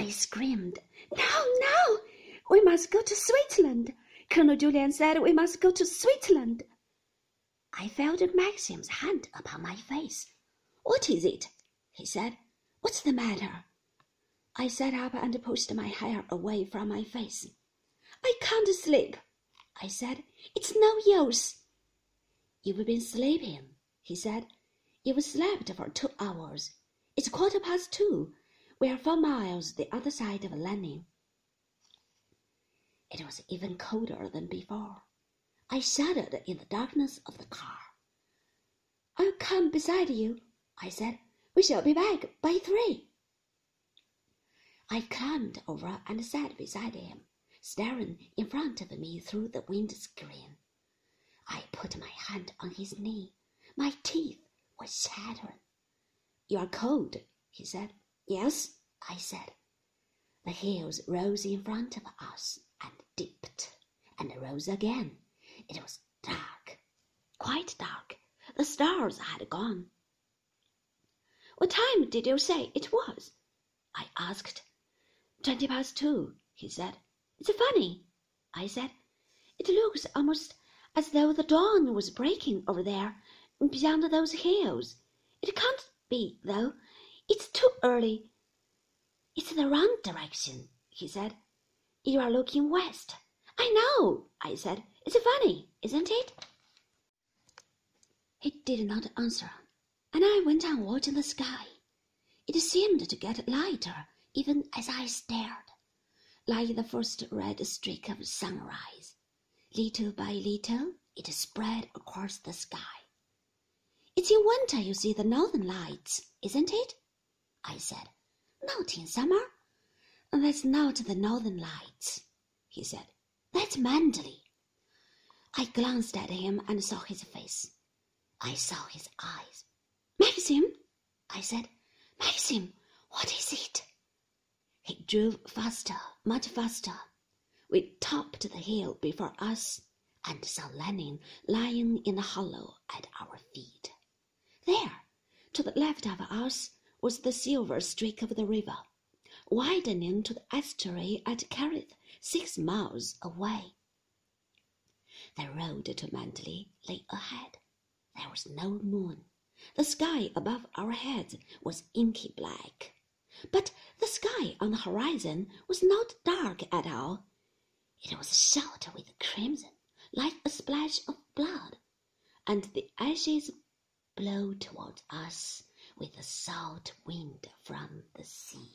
I screamed, No, no! We must go to Switzerland. Colonel Julyan said we must go to Switzerland. I felt Maxim's hand upon my face. What is it? he said. What's the matter? I sat up and pushed my hair away from my face. I can't sleep, I said. It's no use. You've been sleeping, he said. You've slept for two hours. It's quarter past two. We are four miles the other side of Lanyon. It was even colder than before. I shuddered in the darkness of the car. I'll come beside you, I said. We shall be back by three. I climbed over and sat beside him, staring in front of me through the windscreen. I put my hand on his knee. My teeth were chattering. You are cold, he said. Yes, I said. The hills rose in front of us and dipped and rose again. It was dark, quite dark. The stars had gone. What time did you say it was? I asked. Twenty past two, he said. It's funny, I said. It looks almost as though the dawn was breaking over there, beyond those hills. It can't be, though. It's too early. It's the wrong direction, he said. You are looking west. I know, I said. It's funny, isn't it? He did not answer, and I went on watching the sky. It seemed to get lighter even as I stared, like the first red streak of sunrise. Little by little, it spread across the sky. It's in winter you see the northern lights, isn't it? I said. Not in summer. That's not the northern lights, he said. That's Manderley. I glanced at him and saw his face. I saw his eyes. Maxim, I said. Maxim, what is it? He drove faster, much faster. We topped the hill before us and saw Lanyon lying in a hollow at our feet. There, to the left of us, was the silver streak of the river, widening to the estuary at Kerrith, six miles away. The road to Manderley lay ahead. There was no moon. The sky above our heads was inky black. But the sky on the horizon was not dark at all. It was shot with crimson, like a splash of blood, and the ashes blew towards us with a salt wind from the sea.